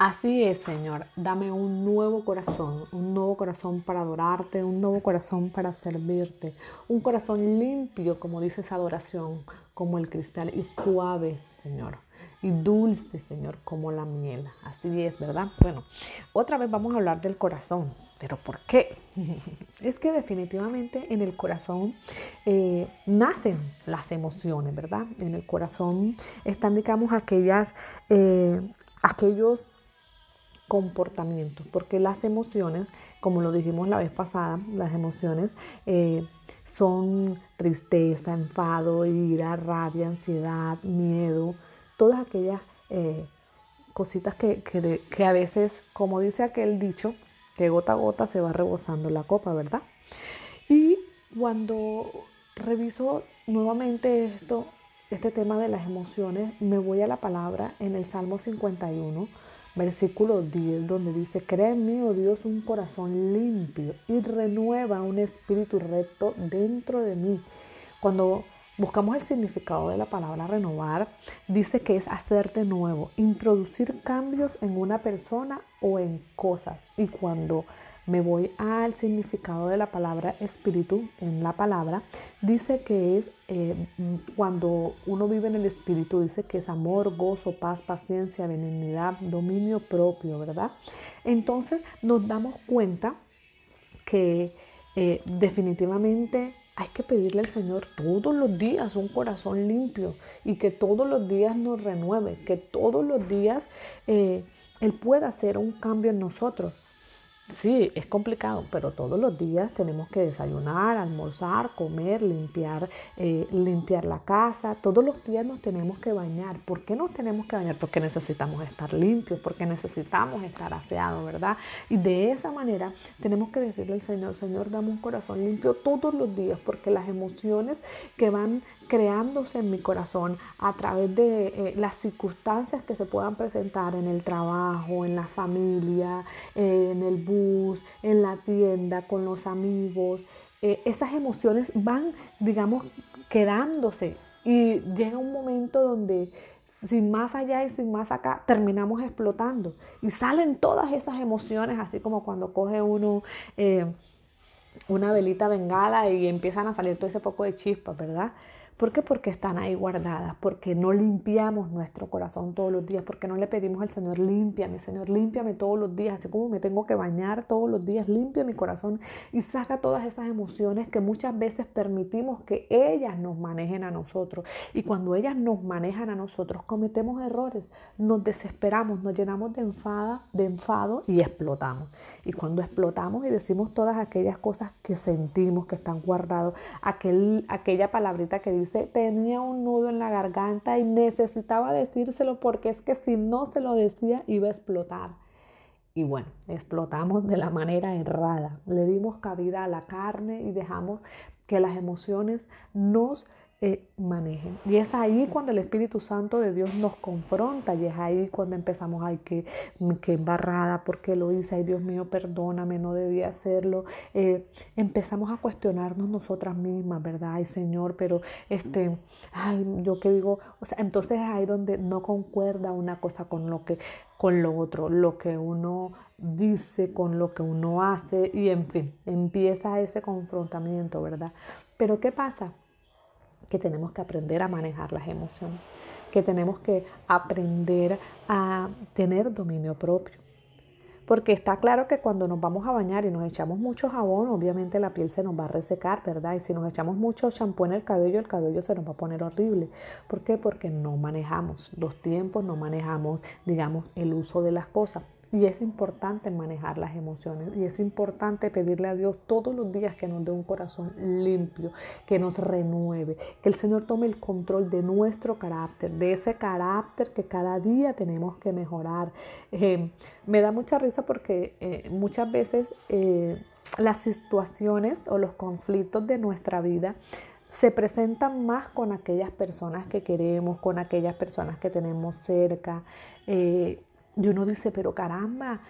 Así es, Señor. Dame un nuevo corazón, un nuevo corazón para adorarte, un nuevo corazón para servirte, un corazón limpio, como dice esa adoración, como el cristal, y suave, Señor, y dulce, Señor, como la miel. Así es, ¿verdad? Bueno, otra vez vamos a hablar del corazón. ¿Pero por qué? es que definitivamente en el corazón eh, nacen las emociones, ¿verdad? En el corazón están, digamos, aquellas, eh, aquellos comportamientos, porque las emociones, como lo dijimos la vez pasada, las emociones eh, son tristeza, enfado, ira, rabia, ansiedad, miedo, todas aquellas eh, cositas que, que, a veces, como dice aquel dicho, que gota a gota se va rebosando la copa, ¿verdad? Y cuando reviso nuevamente esto, este tema de las emociones, me voy a la palabra en el Salmo 51 versículo 10, donde dice, crea en mí, oh Dios, un corazón limpio y renueva un espíritu recto dentro de mí. Cuando buscamos el significado de la palabra renovar, dice que es hacerte nuevo, introducir cambios en una persona o en cosas. Y cuando me voy al significado de la palabra espíritu en la palabra, dice que es eh, cuando uno vive en el espíritu, dice que es amor, gozo, paz, paciencia, benignidad, dominio propio, ¿verdad? Entonces nos damos cuenta que eh, definitivamente hay que pedirle al Señor todos los días un corazón limpio y que todos los días nos renueve, que todos los días eh, Él pueda hacer un cambio en nosotros. Sí, es complicado, pero todos los días tenemos que desayunar, almorzar, comer, limpiar, eh, limpiar la casa. Todos los días nos tenemos que bañar. ¿Por qué nos tenemos que bañar? Porque necesitamos estar limpios, porque necesitamos estar aseados, ¿verdad? Y de esa manera tenemos que decirle al Señor, Señor, dame un corazón limpio todos los días, porque las emociones que van creándose en mi corazón a través de eh, las circunstancias que se puedan presentar en el trabajo, en la familia, en el bus, en la tienda, con los amigos. Eh, esas emociones van, digamos, quedándose y llega un momento donde sin más allá y sin más acá, terminamos explotando. Y salen todas esas emociones, así como cuando coge uno una velita bengala y empiezan a salir todo ese poco de chispas, ¿verdad? ¿Por qué? Porque están ahí guardadas, porque no limpiamos nuestro corazón todos los días, porque no le pedimos al Señor, límpiame, Señor, límpiame todos los días, así como me tengo que bañar todos los días, limpia mi corazón y saca todas esas emociones que muchas veces permitimos que ellas nos manejen a nosotros. Y cuando ellas nos manejan a nosotros, cometemos errores, nos desesperamos, nos llenamos de, enfada, de enfado y explotamos. Y cuando explotamos y decimos todas aquellas cosas que sentimos, que están guardados, aquel, aquella palabrita que dice, tenía un nudo en la garganta y necesitaba decírselo porque es que si no se lo decía iba a explotar. Y bueno, explotamos de la manera errada. Le dimos cabida a la carne y dejamos que las emociones nos eh, manejen. Y es ahí cuando el Espíritu Santo de Dios nos confronta y es ahí cuando empezamos, ay, qué, qué embarrada, ¿por qué lo hice? Ay, Dios mío, perdóname, no debía hacerlo. Eh, empezamos a cuestionarnos nosotras mismas, ¿verdad? Ay, Señor, pero este, ay, yo qué digo, o sea, entonces es ahí donde no concuerda una cosa con lo que con lo otro, lo que uno dice con lo que uno hace y en fin, empieza ese confrontamiento, ¿verdad? Pero ¿qué pasa? Que tenemos que aprender a manejar las emociones, que tenemos que aprender a tener dominio propio. Porque está claro que cuando nos vamos a bañar y nos echamos mucho jabón, obviamente la piel se nos va a resecar, ¿verdad? Y si nos echamos mucho champú en el cabello, el cabello se nos va a poner horrible. ¿Por qué? Porque no manejamos los tiempos, no manejamos, digamos, el uso de las cosas. Y es importante manejar las emociones y es importante pedirle a Dios todos los días que nos dé un corazón limpio, que nos renueve, que el Señor tome el control de nuestro carácter, de ese carácter que cada día tenemos que mejorar. Eh, me da mucha risa porque eh, muchas veces eh, las situaciones o los conflictos de nuestra vida se presentan más con aquellas personas que queremos, con aquellas personas que tenemos cerca. Y uno dice, pero caramba,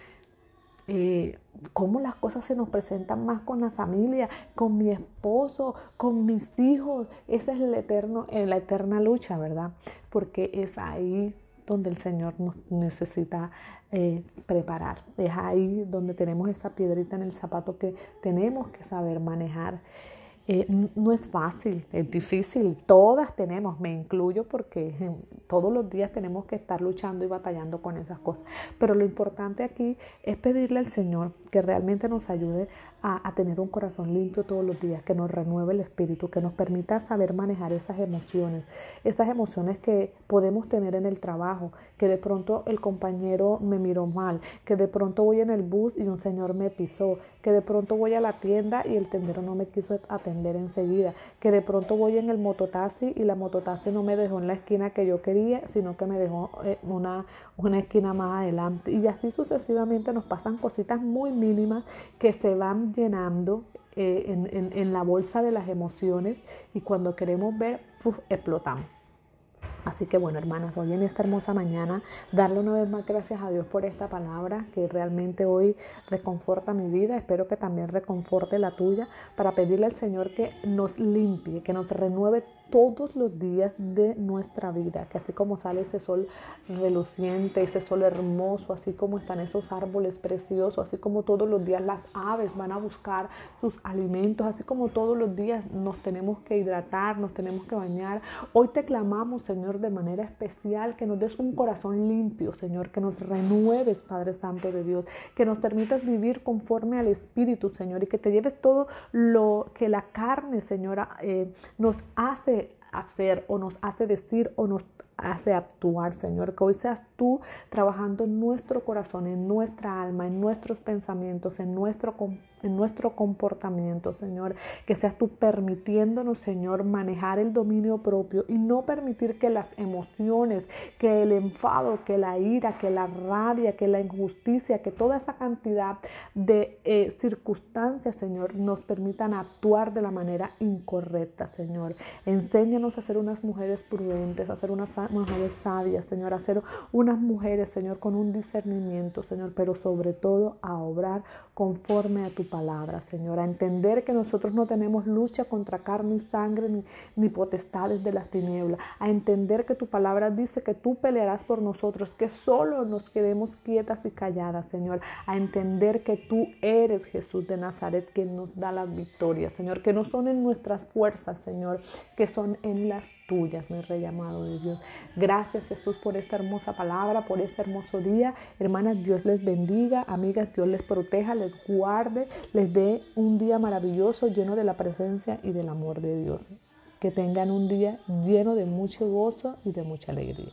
eh, cómo las cosas se nos presentan más con la familia, con mi esposo, con mis hijos. Esa es el eterno, la eterna lucha, ¿verdad? Porque es ahí donde el Señor nos necesita eh, preparar. Es ahí donde tenemos esa piedrita en el zapato que tenemos que saber manejar. Eh, no es fácil, es difícil, todas tenemos, me incluyo porque eh, todos los días tenemos que estar luchando y batallando con esas cosas. Pero lo importante aquí es pedirle al Señor que realmente nos ayude a, tener un corazón limpio todos los días, que nos renueve el espíritu, que nos permita saber manejar esas emociones, esas emociones que podemos tener en el trabajo, que de pronto el compañero me miró mal, que de pronto voy en el bus y un señor me pisó, que de pronto voy a la tienda y el tendero no me quiso atender enseguida, que de pronto voy en el mototaxi y la mototaxi no me dejó en la esquina que yo quería, sino que me dejó eh, una, una esquina más adelante. Y así sucesivamente nos pasan cositas muy mínimas que se van llenando eh, en, la bolsa de las emociones y cuando queremos ver, explotamos. Así que bueno, hermanas, hoy en esta hermosa mañana, darle una vez más gracias a Dios por esta palabra que realmente hoy reconforta mi vida. Espero que también reconforte la tuya para pedirle al Señor que nos limpie, que nos renueve todos los días de nuestra vida, que así como sale ese sol reluciente, ese sol hermoso, así como están esos árboles preciosos, así como todos los días las aves van a buscar sus alimentos, así como todos los días nos tenemos que hidratar, nos tenemos que bañar. Hoy te clamamos, Señor, de manera especial, que nos des un corazón limpio, Señor, que nos renueves, Padre Santo de Dios, que nos permitas vivir conforme al Espíritu, Señor, y que te lleves todo lo que la carne, Señora, eh, nos hace hacer o nos hace decir o nos hace actuar, Señor. Que hoy seas tú trabajando en nuestro corazón, en nuestra alma, en nuestros pensamientos, en nuestro en nuestro comportamiento, Señor. Que seas tú permitiéndonos, Señor, manejar el dominio propio y no permitir que las emociones, que el enfado, que la ira, que la rabia, que la injusticia, que toda esa cantidad de eh, circunstancias, Señor, nos permitan actuar de la manera incorrecta, Señor. Enséñanos a ser unas mujeres prudentes, a ser unas mujeres sabias, Señor, a ser unas mujeres, Señor, con un discernimiento, Señor, pero sobre todo a obrar conforme a tu palabra, Señor, a entender que nosotros no tenemos lucha contra carne y sangre ni, ni potestades de las tinieblas, a entender que tu palabra dice que tú pelearás por nosotros, que solo nos quedemos quietas y calladas, Señor, a entender que tú eres Jesús de Nazaret quien nos da la victoria, Señor, que no son en nuestras fuerzas, Señor, que son en las tuyas, de Dios. Gracias Jesús por esta hermosa palabra, por este hermoso día. Hermanas, Dios les bendiga. Amigas, Dios les proteja, les guarde, les dé un día maravilloso lleno de la presencia y del amor de Dios. Que tengan un día lleno de mucho gozo y de mucha alegría.